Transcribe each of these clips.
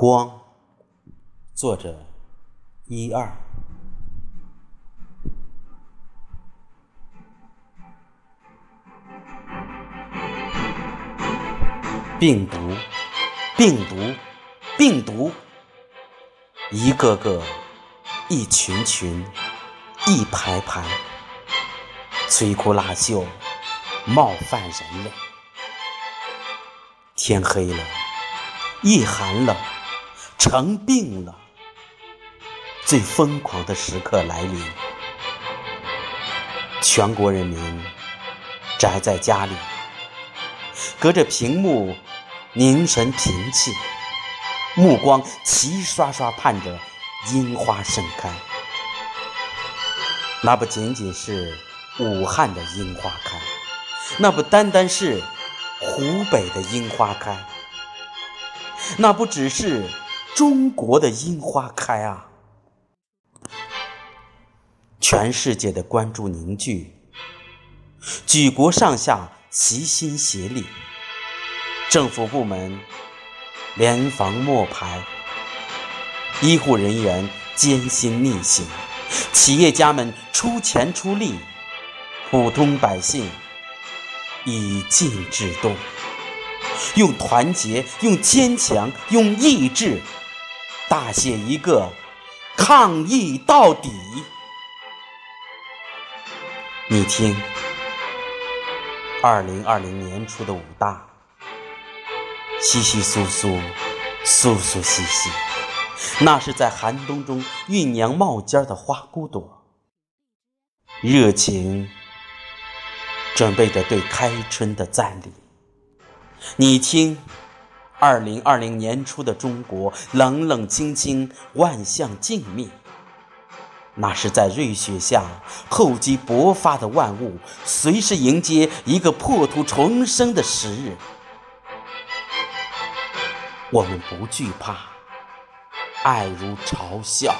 光，作者一二。病毒，病毒，病毒，一个个，一群群，一排排，摧枯拉朽，冒犯人类。天黑了，夜寒冷。成病了，最疯狂的时刻来临，全国人民宅在家里，隔着屏幕凝神屏气，目光齐刷刷盼着樱花盛开。那不仅仅是武汉的樱花开，那不单单是湖北的樱花开，那不只是。中国的樱花开啊！全世界的关注凝聚，举国上下齐心协力，政府部门联防摸排，医护人员艰辛逆行，企业家们出钱出力，普通百姓以静制动，用团结，用坚强，用意志。大写一个抗疫到底！你听，二零二零年初的武大，稀稀疏疏，疏疏稀稀，那是在寒冬中酝酿冒尖的花骨朵，热情准备着对开春的赞礼。你听。二零二零年初的中国，冷冷清清，万象静谧。那是在瑞雪下厚积薄发的万物，随时迎接一个破土重生的时日。我们不惧怕，爱如嘲笑，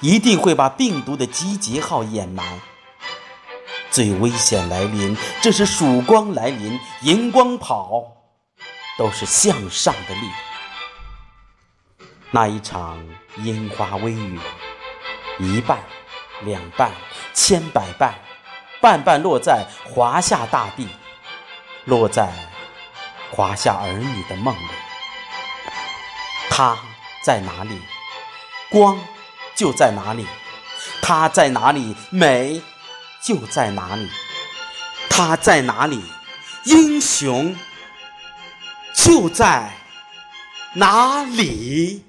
一定会把病毒的集结号掩埋。最危险来临，这是曙光来临，荧光跑。都是向上的力。那一场樱花微雨，一半、两半、千百半，半半落在华夏大地，落在华夏儿女的梦里。它在哪里？光就在哪里。它在哪里？美就在哪里。它在哪里？英雄。就在哪里？